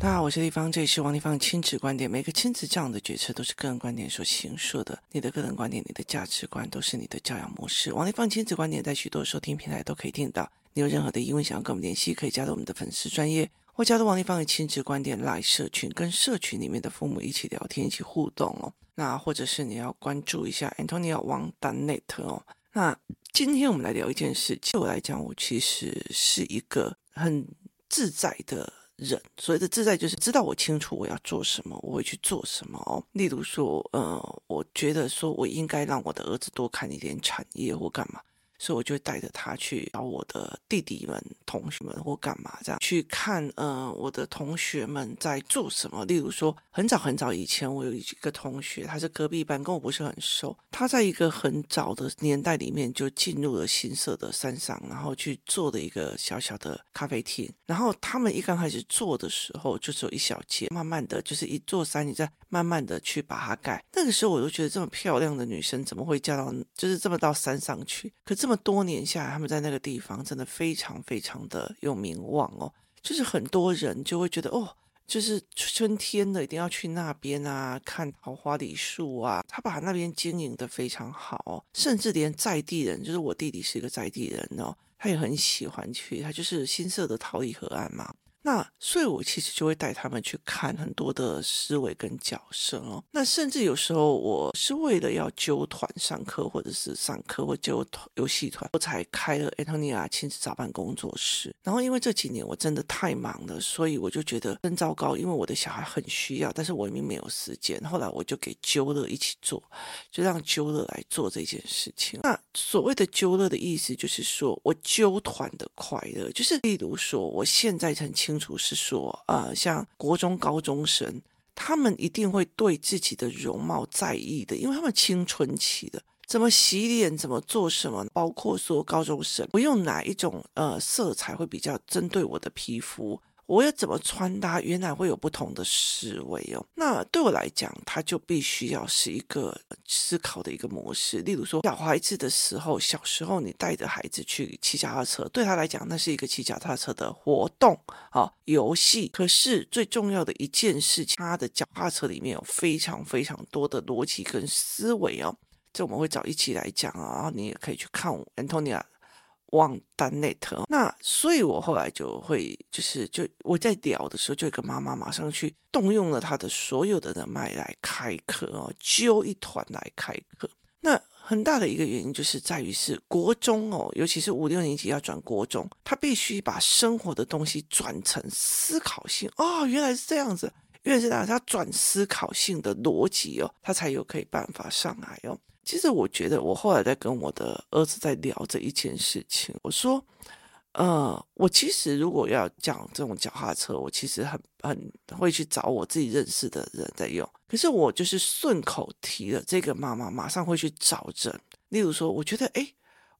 大家好，我是丽芳，这里是王立芳亲子观点。每个亲子这样的决策都是个人观点所形塑的。你的个人观点，你的价值观都是你的教养模式。王立芳亲子观点在许多收听平台都可以听到。你有任何的疑问想要跟我们联系，可以加入我们的粉丝专业，或加入王丽芳的亲子观点 Live 社群，跟社群里面的父母一起聊天，一起互动哦。那或者是你要关注一下 Antonia 王 .net 哦。那今天我们来聊一件事，就我来讲，我其实是一个很自在的人。所谓的自在，就是知道我清楚我要做什么，我会去做什么哦。例如说，呃，我觉得说我应该让我的儿子多看一点产业或干嘛。所以我就带着他去找我的弟弟们、同学们或干嘛这样去看，呃，我的同学们在做什么。例如说，很早很早以前，我有一个同学，他是隔壁班，跟我不是很熟。他在一个很早的年代里面就进入了新社的山上，然后去做的一个小小的咖啡厅。然后他们一刚开始做的时候，就只有一小间，慢慢的就是一座山，你再慢慢的去把它盖。那个时候我就觉得这么漂亮的女生怎么会嫁到就是这么到山上去？可这么多年下来，他们在那个地方真的非常非常的有名望哦。就是很多人就会觉得哦，就是春天的一定要去那边啊，看桃花梨树啊。他把那边经营的非常好，甚至连在地人，就是我弟弟是一个在地人哦，他也很喜欢去。他就是新社的桃李河岸嘛。那所以，我其实就会带他们去看很多的思维跟角色哦。那甚至有时候，我是为了要揪团上课，或者是上课或揪游戏团，我才开了 Antonia 亲子早班工作室。然后，因为这几年我真的太忙了，所以我就觉得真糟糕。因为我的小孩很需要，但是我明明没有时间。后来我就给揪乐一起做，就让揪乐来做这件事情。那所谓的揪乐的意思，就是说我揪团的快乐，就是例如说，我现在很清。楚是说，呃，像国中高中生，他们一定会对自己的容貌在意的，因为他们青春期的，怎么洗脸，怎么做什么，包括说高中生，我用哪一种呃色彩会比较针对我的皮肤。我要怎么穿搭？原来会有不同的思维哦。那对我来讲，它就必须要是一个思考的一个模式。例如说，小孩子的时候，小时候你带着孩子去骑脚踏车，对他来讲，那是一个骑脚踏车的活动啊，游戏。可是最重要的一件事情，他的脚踏车里面有非常非常多的逻辑跟思维哦。这我们会找一起来讲啊，然后你也可以去看 Antonia。忘单 net，那所以，我后来就会就是就我在聊的时候，就一个妈妈马上去动用了她的所有的人脉来开课哦，揪一团来开课。那很大的一个原因就是在于是国中哦，尤其是五六年级要转国中，他必须把生活的东西转成思考性哦，原来是这样子，原来是这样，他转思考性的逻辑哦，他才有可以办法上来哦。其实我觉得，我后来在跟我的儿子在聊这一件事情。我说，呃，我其实如果要讲这种脚踏车，我其实很很会去找我自己认识的人在用。可是我就是顺口提了这个妈妈，马上会去找人。例如说，我觉得，哎，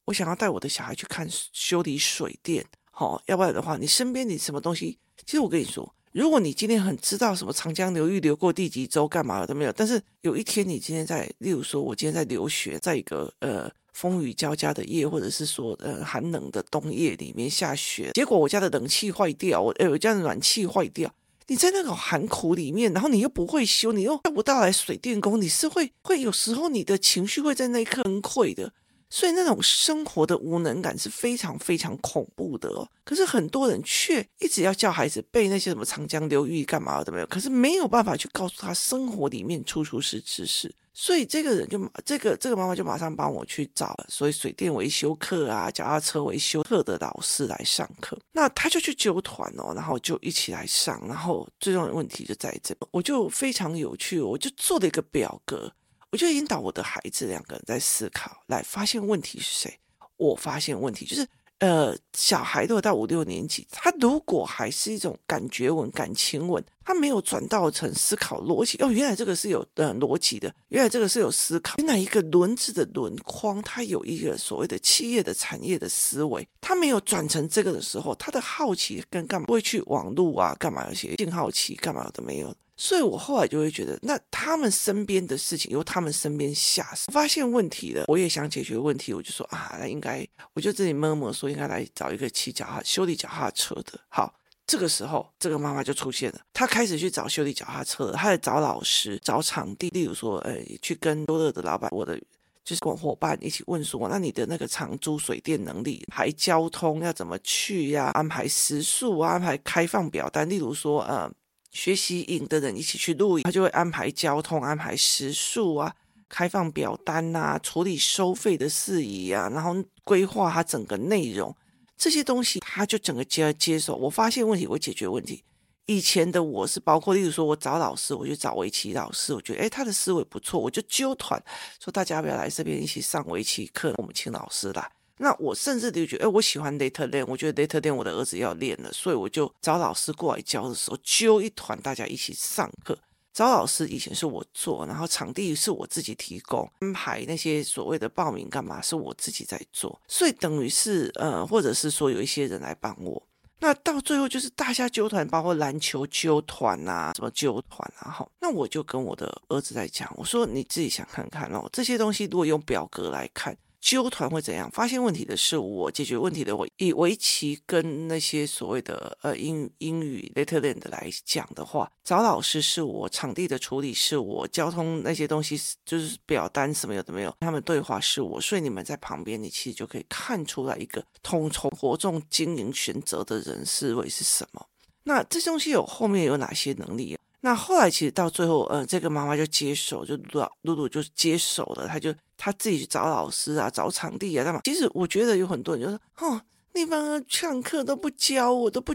我想要带我的小孩去看修理水电，好、哦，要不然的话，你身边你什么东西？其实我跟你说。如果你今天很知道什么长江流域流过第几州干嘛的都没有，但是有一天你今天在，例如说我今天在留学，在一个呃风雨交加的夜，或者是说呃寒冷的冬夜里面下雪，结果我家的冷气坏掉，我呃我家的暖气坏掉，你在那个寒苦里面，然后你又不会修，你又叫不到来水电工，你是会会有时候你的情绪会在那一刻崩溃的。所以那种生活的无能感是非常非常恐怖的哦。可是很多人却一直要叫孩子背那些什么长江流域干嘛的没有，可是没有办法去告诉他生活里面处处是知识。所以这个人就这个这个妈妈就马上帮我去找，所以水电维修课啊、脚踏车维修课的老师来上课。那他就去揪团哦，然后就一起来上。然后最重要的问题就在这，我就非常有趣，我就做了一个表格。我就引导我的孩子两个人在思考，来发现问题是谁。我发现问题就是，呃，小孩如果到五六年级，他如果还是一种感觉文、感情文，他没有转到成思考逻辑。哦，原来这个是有呃逻辑的，原来这个是有思考。原来一个轮子的轮框，它有一个所谓的企业的产业的思维，他没有转成这个的时候，他的好奇跟干嘛不会去网路啊，干嘛有些性好奇，干嘛都没有。所以我后来就会觉得，那他们身边的事情由他们身边下手，发现问题了，我也想解决问题，我就说啊，那应该，我就自己默默说，应该来找一个骑脚踏修理脚踏车的。好，这个时候，这个妈妈就出现了，她开始去找修理脚踏车，她在找老师、找场地，例如说，呃，去跟多乐的老板，我的就是跟伙伴一起问说，那你的那个长租水电能力，排交通要怎么去呀？安排食宿啊，安排开放表单，例如说，呃，学习营的人一起去露营，他就会安排交通、安排食宿啊，开放表单呐、处理收费的事宜啊，然后规划他整个内容。这些东西，他就整个接接手。我发现问题，我解决问题。以前的我是包括，例如说我找老师，我就找围棋老师，我觉得诶他的思维不错，我就揪团说大家要不要来这边一起上围棋课？我们请老师来。那我甚至就觉得，诶我喜欢 Later Lane，我觉得 Later Lane 我的儿子要练了，所以我就找老师过来教的时候，揪一团大家一起上课。找老师以前是我做，然后场地是我自己提供，安排那些所谓的报名干嘛是我自己在做，所以等于是呃，或者是说有一些人来帮我，那到最后就是大家揪团，包括篮球揪团啊，什么揪团啊，好，那我就跟我的儿子在讲，我说你自己想看看哦，这些东西如果用表格来看。纠团会怎样？发现问题的是我，解决问题的我。以围棋跟那些所谓的呃英英语 Letterland 来讲的话，找老师是我，场地的处理是我，交通那些东西就是表单什么有的没有，他们对话是我，所以你们在旁边，你其实就可以看出来一个统筹活动经营选择的人思维是什么。那这东西有后面有哪些能力？那后来其实到最后，呃，这个妈妈就接手，就露露露就接手了，她就她自己去找老师啊，找场地啊，干嘛？其实我觉得有很多人就说，哦，那帮上课都不教我，都不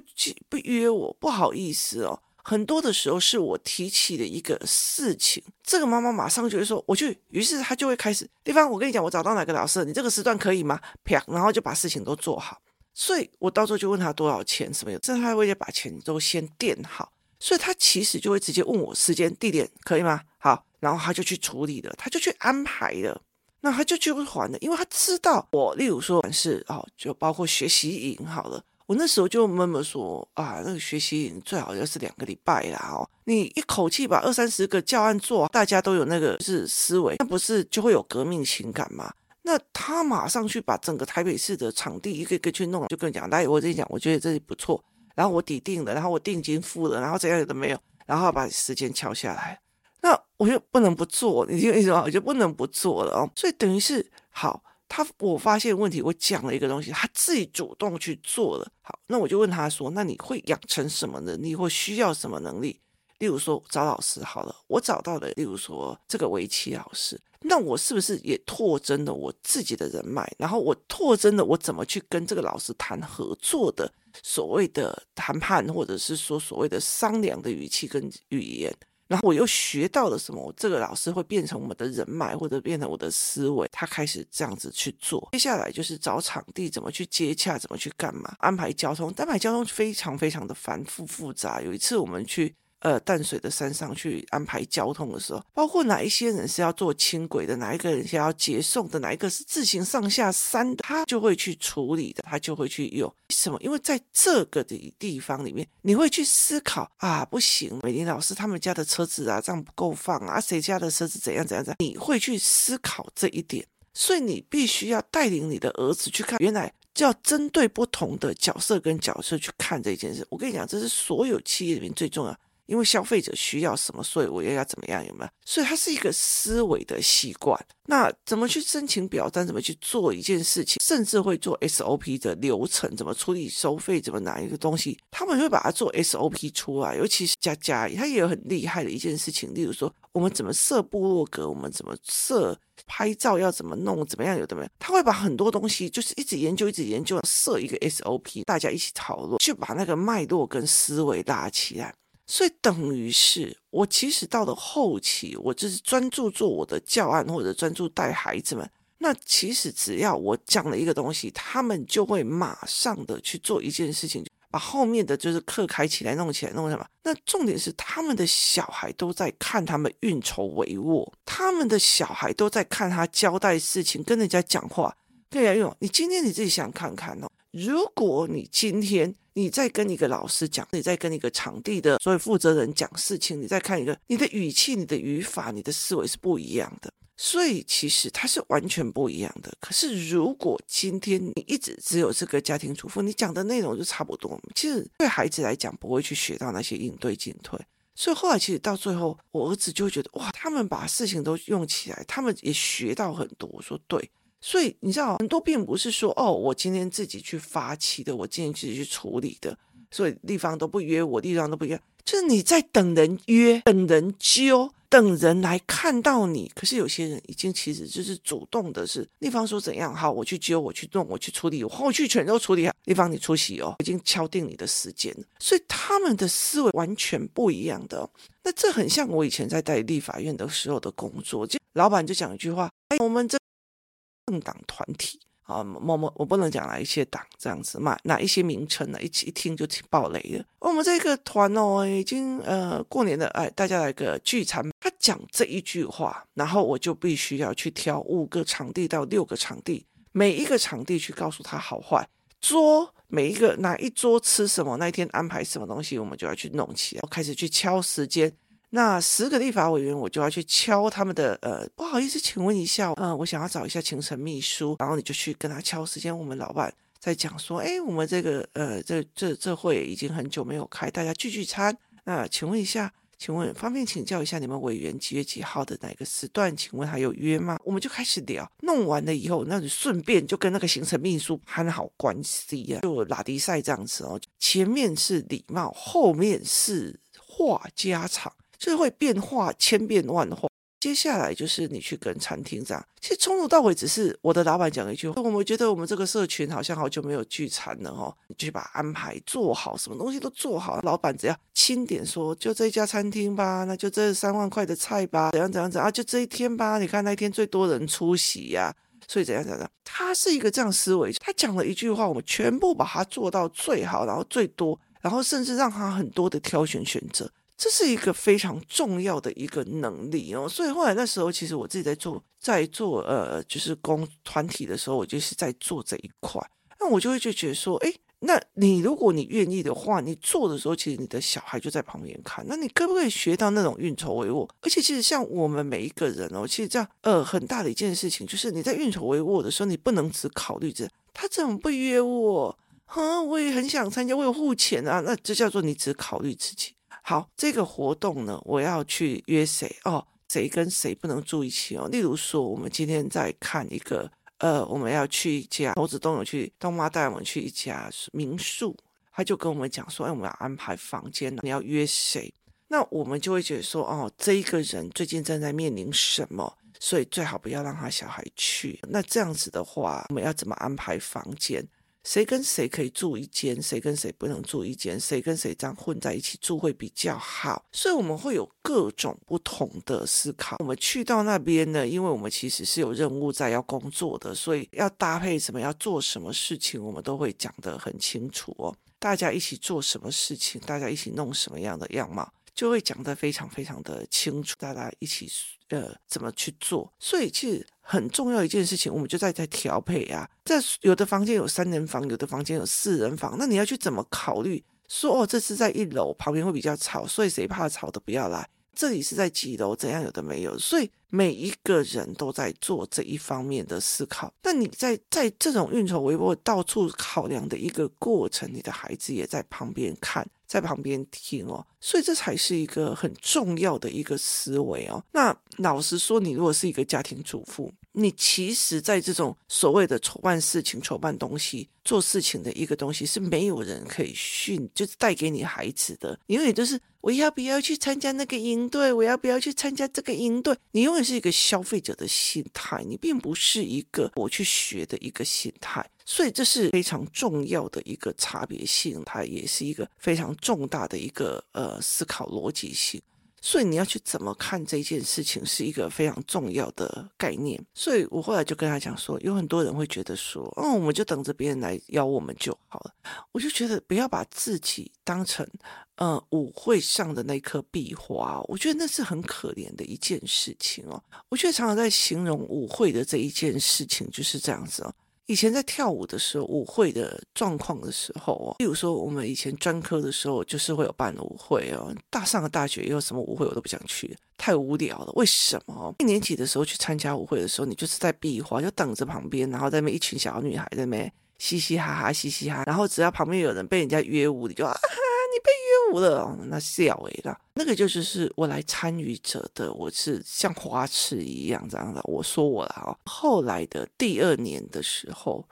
不约我，不好意思哦。很多的时候是我提起的一个事情，这个妈妈马上就会说我去，于是她就会开始，地方我跟你讲，我找到哪个老师，你这个时段可以吗？啪，然后就把事情都做好。所以我到时候就问他多少钱什么的，这他会把钱都先垫好。所以他其实就会直接问我时间地点可以吗？好，然后他就去处理了，他就去安排了，那他就去还了，因为他知道我，例如说是哦，就包括学习营好了，我那时候就闷闷说啊，那个学习营最好要是两个礼拜啦哦，你一口气把二三十个教案做，大家都有那个是思维，那不是就会有革命情感吗？那他马上去把整个台北市的场地一个一个去弄，就跟你讲，来，我跟你讲，我觉得这里不错。然后我抵定了，然后我定金付了，然后怎样都没有，然后把时间敲下来，那我就不能不做，你听我意思吗？我就不能不做了哦。所以等于是好，他我发现问题，我讲了一个东西，他自己主动去做了。好，那我就问他说：“那你会养成什么能力，或需要什么能力？例如说找老师好了，我找到了，例如说这个围棋老师，那我是不是也拓增了我自己的人脉？然后我拓增了我怎么去跟这个老师谈合作的？”所谓的谈判，或者是说所谓的商量的语气跟语言，然后我又学到了什么？这个老师会变成我们的人脉，或者变成我的思维，他开始这样子去做。接下来就是找场地，怎么去接洽，怎么去干嘛，安排交通，安排交通非常非常的繁复复杂。有一次我们去。呃，淡水的山上去安排交通的时候，包括哪一些人是要坐轻轨的，哪一个人是要接送的，哪一个是自行上下山的，他就会去处理的，他就会去用。为什么？因为在这个的地方里面，你会去思考啊，不行，美玲老师他们家的车子啊，这样不够放啊，谁家的车子怎样怎样怎样，你会去思考这一点，所以你必须要带领你的儿子去看，原来就要针对不同的角色跟角色去看这件事。我跟你讲，这是所有企业里面最重要。因为消费者需要什么，所以我又要怎么样？有没有？所以它是一个思维的习惯。那怎么去申请表单？怎么去做一件事情？甚至会做 SOP 的流程，怎么处理收费？怎么拿一个东西？他们会把它做 SOP 出来。尤其是佳佳，他也有很厉害的一件事情。例如说，我们怎么设部落格？我们怎么设拍照？要怎么弄？怎么样？有的没有？他会把很多东西，就是一直研究，一直研究，设一个 SOP，大家一起讨论，去把那个脉络跟思维拉起来。所以等于是我其实到了后期，我就是专注做我的教案或者专注带孩子们。那其实只要我讲了一个东西，他们就会马上的去做一件事情，把后面的就是课开起来、弄起来、弄什么。那重点是他们的小孩都在看他们运筹帷幄，他们的小孩都在看他交代事情、跟人家讲话。对啊，用你今天你自己想看看哦。如果你今天你在跟一个老师讲，你在跟一个场地的所谓负责人讲事情，你再看一个，你的语气、你的语法、你的思维是不一样的。所以其实它是完全不一样的。可是如果今天你一直只有这个家庭主妇，你讲的内容就差不多。其实对孩子来讲，不会去学到那些应对进退。所以后来其实到最后，我儿子就会觉得哇，他们把事情都用起来，他们也学到很多。我说对。所以你知道，很多并不是说哦，我今天自己去发起的，我今天自己去处理的。所以地方都不约我，地方都不约，就是你在等人约，等人揪，等人来看到你。可是有些人已经其实就是主动的是，地方说怎样好，我去揪，我去弄，我去处理，我后续全都处理好。地方你出席哦，已经敲定你的时间了。所以他们的思维完全不一样的。那这很像我以前在代理立法院的时候的工作，就老板就讲一句话：哎，我们这政党团体。啊，某某，我不能讲哪一些党这样子嘛，哪一些名称呢？一起一听就挺爆雷的。我们这个团哦，已经呃过年了，哎，大家来个聚餐。他讲这一句话，然后我就必须要去挑五个场地到六个场地，每一个场地去告诉他好坏，桌每一个哪一桌吃什么，那一天安排什么东西，我们就要去弄起来，我开始去敲时间。那十个立法委员，我就要去敲他们的呃，不好意思，请问一下，呃，我想要找一下行程秘书，然后你就去跟他敲时间。我们老板在讲说，哎，我们这个呃，这这这会已经很久没有开，大家聚聚餐。那请问一下，请问方便请教一下你们委员几月几号的哪个时段？请问还有约吗？我们就开始聊，弄完了以后，那就顺便就跟那个行程秘书攀好关系、啊，就拉迪赛这样子哦。前面是礼貌，后面是话家常。就是会变化千变万化，接下来就是你去跟餐厅这样。其实从头到尾只是我的老板讲一句话，我们觉得我们这个社群好像好久没有聚餐了哦，你就把安排做好，什么东西都做好。老板只要轻点说，就这家餐厅吧，那就这三万块的菜吧，怎样怎样怎样啊，就这一天吧。你看那一天最多人出席呀，所以怎样怎样。他是一个这样思维，他讲了一句话，我们全部把它做到最好，然后最多，然后甚至让他很多的挑选选择。这是一个非常重要的一个能力哦，所以后来那时候，其实我自己在做，在做呃，就是工团体的时候，我就是在做这一块。那我就会就觉得说，哎，那你如果你愿意的话，你做的时候，其实你的小孩就在旁边看。那你可不可以学到那种运筹帷幄？而且，其实像我们每一个人哦，其实这样呃，很大的一件事情，就是你在运筹帷幄的时候，你不能只考虑着他怎么不约我，哈，我也很想参加，我有付钱啊，那这叫做你只考虑自己。好，这个活动呢，我要去约谁哦？谁跟谁不能住一起哦？例如说，我们今天在看一个，呃，我们要去一家，猴子都有去，东妈带我们去一家民宿，他就跟我们讲说，哎，我们要安排房间，你要约谁？那我们就会觉得说，哦，这一个人最近正在面临什么，所以最好不要让他小孩去。那这样子的话，我们要怎么安排房间？谁跟谁可以住一间，谁跟谁不能住一间，谁跟谁这样混在一起住会比较好。所以我们会有各种不同的思考。我们去到那边呢，因为我们其实是有任务在要工作的，所以要搭配什么，要做什么事情，我们都会讲得很清楚哦。大家一起做什么事情，大家一起弄什么样的样貌，就会讲得非常非常的清楚。大家一起呃怎么去做，所以其实。很重要一件事情，我们就在在调配啊。在有的房间有三人房，有的房间有四人房，那你要去怎么考虑？说哦，这是在一楼，旁边会比较吵，所以谁怕吵的不要来。这里是在几楼，怎样有的没有，所以每一个人都在做这一方面的思考。那你在在这种运筹帷幄、到处考量的一个过程，你的孩子也在旁边看。在旁边听哦，所以这才是一个很重要的一个思维哦。那老实说，你如果是一个家庭主妇，你其实在这种所谓的筹办事情、筹办东西、做事情的一个东西，是没有人可以训，就是带给你孩子的。因为就是我要不要去参加那个营队，我要不要去参加这个营队，你永远是一个消费者的心态，你并不是一个我去学的一个心态。所以这是非常重要的一个差别性，它也是一个非常重大的一个呃思考逻辑性。所以你要去怎么看这件事情，是一个非常重要的概念。所以我后来就跟他讲说，有很多人会觉得说，哦，我们就等着别人来邀我们就好了。我就觉得不要把自己当成呃舞会上的那颗壁花，我觉得那是很可怜的一件事情哦。我觉得常常在形容舞会的这一件事情就是这样子哦。以前在跳舞的时候，舞会的状况的时候哦，例如说我们以前专科的时候，就是会有办舞会哦。大上了大学，有什么舞会我都不想去。太无聊了。为什么？一年级的时候去参加舞会的时候，你就是在壁花，就等着旁边，然后在那边一群小女孩在那嘻嘻哈哈，嘻嘻哈。然后只要旁边有人被人家约舞，你就啊哈，你被约舞了，那笑诶了。那个就是是我来参与者的，我是像花痴一样这样的。我说我了啊。后来的第二年的时候。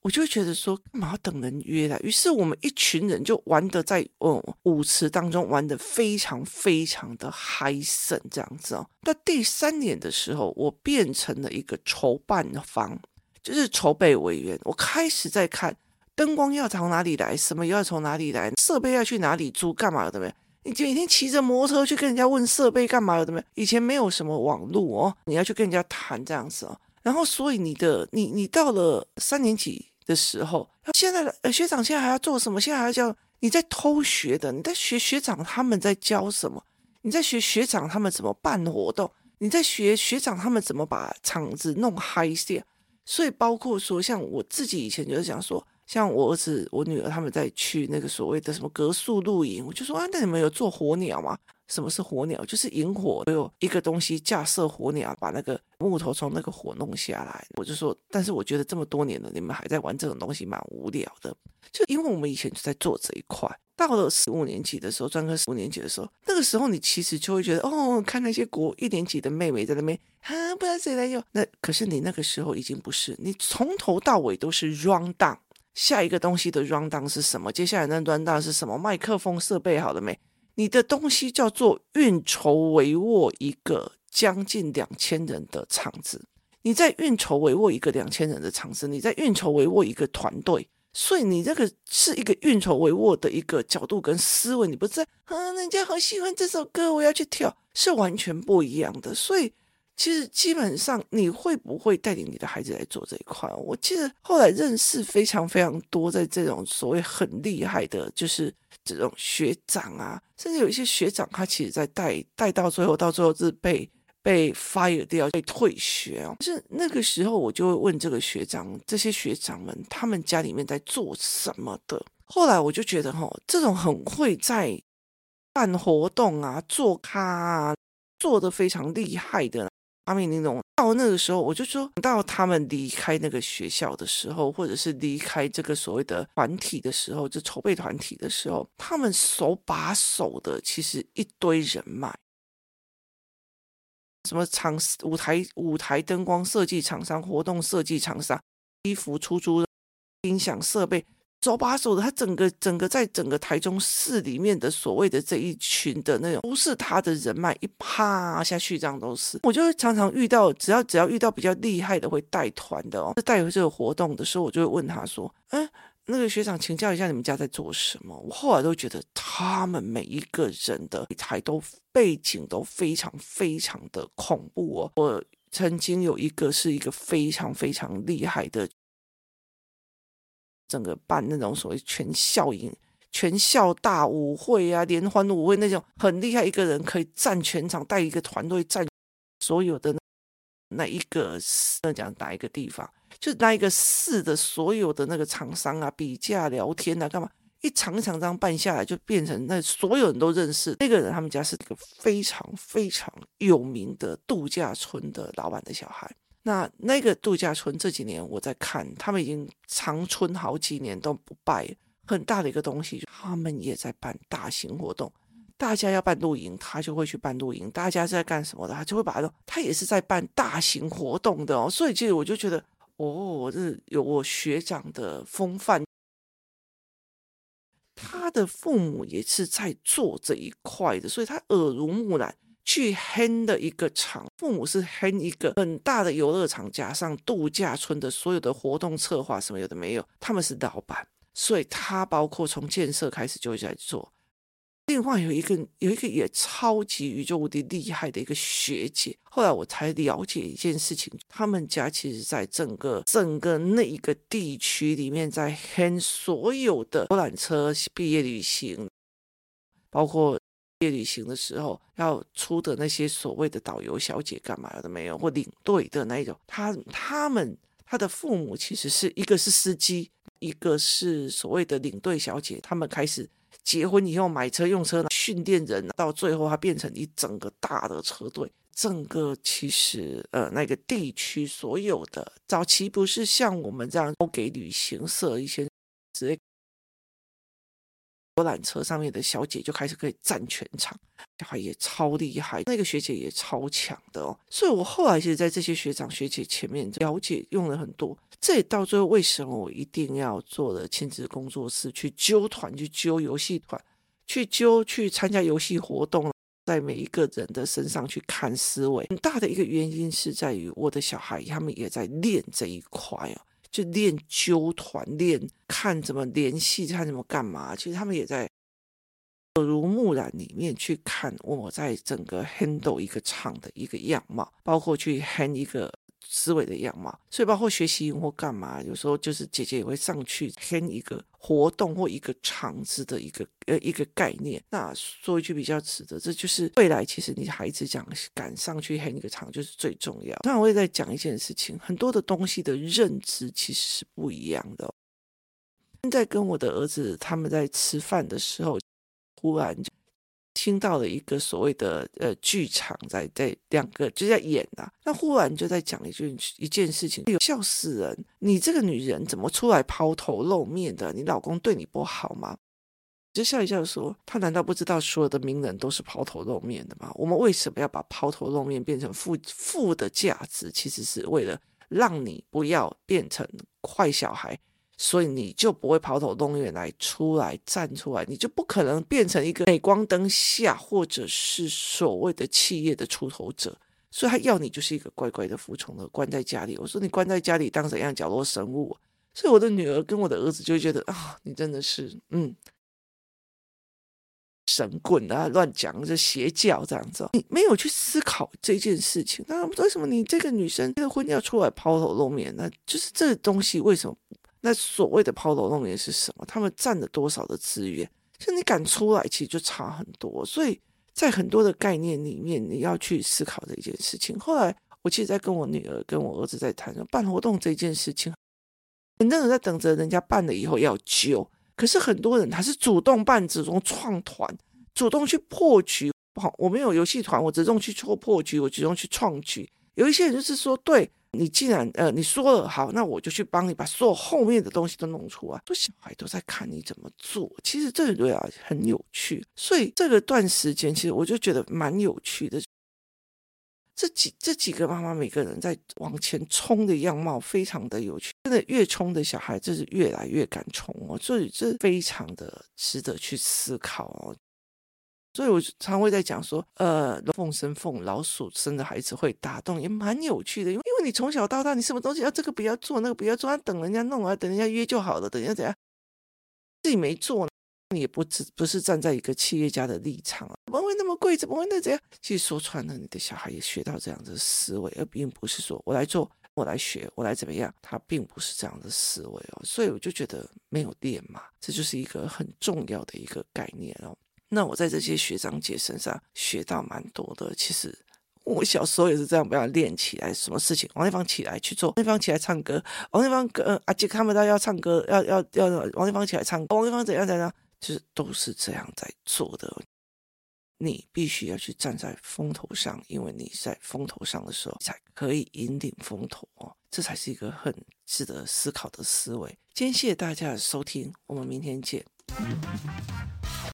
我就觉得说，干嘛要等人约来？于是我们一群人就玩的在嗯舞池当中玩的非常非常的嗨森这样子哦。到第三年的时候，我变成了一个筹办方，就是筹备委员。我开始在看灯光要从哪里来，什么又要从哪里来，设备要去哪里租，干嘛的没？你就每天骑着摩托车去跟人家问设备干嘛的没？以前没有什么网络哦，你要去跟人家谈这样子哦。然后，所以你的你你到了三年级的时候，现在的学长现在还要做什么？现在还要教你在偷学的，你在学学长他们在教什么？你在学学长他们怎么办活动？你在学学长他们怎么把场子弄嗨些？所以包括说，像我自己以前就是想说，像我儿子、我女儿他们在去那个所谓的什么格树露营，我就说啊，那你们有做火鸟吗？什么是火鸟？就是引火，有一个东西架设火鸟，把那个木头从那个火弄下来。我就说，但是我觉得这么多年了，你们还在玩这种东西，蛮无聊的。就因为我们以前就在做这一块，到了十五年级的时候，专科十五年级的时候，那个时候你其实就会觉得，哦，看那些国一年级的妹妹在那边啊，不知道谁来用。那可是你那个时候已经不是，你从头到尾都是 run down。下一个东西的 run down 是什么？接下来那 run down 是什么？麦克风设备好了没？你的东西叫做运筹帷幄一个将近两千人的场子，你在运筹帷幄一个两千人的场子，你在运筹帷幄一个团队，所以你这个是一个运筹帷幄的一个角度跟思维，你不是啊，人家好喜欢这首歌，我要去跳，是完全不一样的。所以其实基本上你会不会带领你的孩子来做这一块？我记得后来认识非常非常多，在这种所谓很厉害的，就是。这种学长啊，甚至有一些学长，他其实在带带到最后，到最后是被被 fire 掉，被退学哦。就是那个时候，我就会问这个学长，这些学长们他们家里面在做什么的？后来我就觉得，哈，这种很会在办活动啊、做咖啊，做的非常厉害的。阿米那种到那个时候，我就说到他们离开那个学校的时候，或者是离开这个所谓的团体的时候，就筹备团体的时候，他们手把手的其实一堆人脉，什么场舞台、舞台灯光设计厂商、活动设计厂商、衣服出租、音响设备。手把手的，他整个整个在整个台中市里面的所谓的这一群的那种，都是他的人脉一趴下去，这样都是。我就会常常遇到，只要只要遇到比较厉害的会带团的哦，带回这个活动的时候，我就会问他说：“嗯，那个学长，请教一下你们家在做什么？”我后来都觉得他们每一个人的台都背景都非常非常的恐怖哦。我曾经有一个是一个非常非常厉害的。整个办那种所谓全校营、全校大舞会啊，联欢舞会那种很厉害，一个人可以占全场，带一个团队占所有的那一个那讲哪一个地方，就那一个市的所有的那个厂商啊，比价聊天啊，干嘛一场一场这样办下来，就变成那所有人都认识那个人，他们家是一个非常非常有名的度假村的老板的小孩。那那个度假村这几年我在看，他们已经长春好几年都不败，很大的一个东西，他们也在办大型活动。大家要办露营，他就会去办露营；大家是在干什么的，他就会把它，他也是在办大型活动的哦。所以其实我就觉得，哦，这是有我学长的风范，他的父母也是在做这一块的，所以他耳濡目染。去 hand 的一个场，父母是 hand 一个很大的游乐场，加上度假村的所有的活动策划什么有的没有，他们是老板，所以他包括从建设开始就在做。另外有一个有一个也超级宇宙无敌厉害的一个学姐，后来我才了解一件事情，他们家其实在整个整个那一个地区里面，在 hand 所有的游览车毕业旅行，包括。毕业旅行的时候要出的那些所谓的导游小姐干嘛的没有，或领队的那一种，他他们他的父母其实是一个是司机，一个是所谓的领队小姐，他们开始结婚以后买车用车训练人，到最后他变成一整个大的车队。整个其实呃那个地区所有的早期不是像我们这样都给旅行社一些直接游览车上面的小姐就开始可以占全场，小孩也超厉害，那个学姐也超强的哦。所以我后来其实，在这些学长学姐前面了解用了很多，这也到最后为什么我一定要做了亲子工作室，去揪团，去揪游戏团，去揪去参加游戏活动。在每一个人的身上去看思维，很大的一个原因是在于我的小孩他们也在练这一块哦，就练纠团，练看怎么联系，看怎么干嘛。其实他们也在耳濡目染里面去看我在整个 handle 一个唱的一个样貌，包括去 hand 一个。思维的样貌，所以包括学习或干嘛，有时候就是姐姐也会上去牵一个活动或一个场子的一个呃一个概念。那说一句比较直的，这就是未来其实你孩子讲敢上去牵一个场就是最重要。当然我也在讲一件事情，很多的东西的认知其实是不一样的。现在跟我的儿子他们在吃饭的时候，忽然。听到了一个所谓的呃剧场在在两个就在演啊，那忽然就在讲一句一件事情，有笑死人！你这个女人怎么出来抛头露面的？你老公对你不好吗？就笑一笑说，他难道不知道所有的名人都是抛头露面的吗？我们为什么要把抛头露面变成负负的价值？其实是为了让你不要变成坏小孩。所以你就不会抛头露面来出来站出来，你就不可能变成一个镁光灯下或者是所谓的企业的出头者。所以他要你就是一个乖乖的服从的，关在家里。我说你关在家里当怎样角落生物？所以我的女儿跟我的儿子就觉得啊，你真的是嗯神棍啊，乱讲这邪教这样子。你没有去思考这件事情，那为什么你这个女生结了婚要出来抛头露面？那就是这东西为什么？那所谓的抛头露面是什么？他们占了多少的资源？就你敢出来，其实就差很多。所以在很多的概念里面，你要去思考这件事情。后来我其实，在跟我女儿、跟我儿子在谈说，办活动这件事情，很多人在等着人家办了以后要揪。可是很多人他是主动办、主动创团、主动去破局。好，我没有游戏团，我主动去做破局，我主动去创局。有一些人就是说，对。你既然呃你说了好，那我就去帮你把所有后面的东西都弄出来。说小孩都在看你怎么做，其实这个对啊很有趣。所以这个段时间，其实我就觉得蛮有趣的。这几这几个妈妈每个人在往前冲的样貌非常的有趣，真的越冲的小孩，就是越来越敢冲哦。所以这非常的值得去思考哦。所以，我常会在讲说，呃，龙凤生凤，老鼠生的孩子会打洞，也蛮有趣的。因为，因为你从小到大，你什么东西要这个不要做，那个不要做，等人家弄啊，等人家约就好了，等人家怎样，自己没做，你也不只不是站在一个企业家的立场啊，怎么会那么贵？怎么会那怎样？其实说穿了，你的小孩也学到这样的思维，而并不是说我来做，我来学，我来怎么样，他并不是这样的思维哦。所以我就觉得没有练嘛，这就是一个很重要的一个概念哦。那我在这些学长姐身上学到蛮多的。其实我小时候也是这样，不要练起来，什么事情王丽芳起来去做，王丽芳起来唱歌，王丽芳呃阿杰看不到要唱歌，要要要王丽芳起来唱歌，王丽芳怎样怎样，其实都是这样在做的。你必须要去站在风头上，因为你在风头上的时候才可以引领风头哦，这才是一个很值得思考的思维。今天谢谢大家的收听，我们明天见。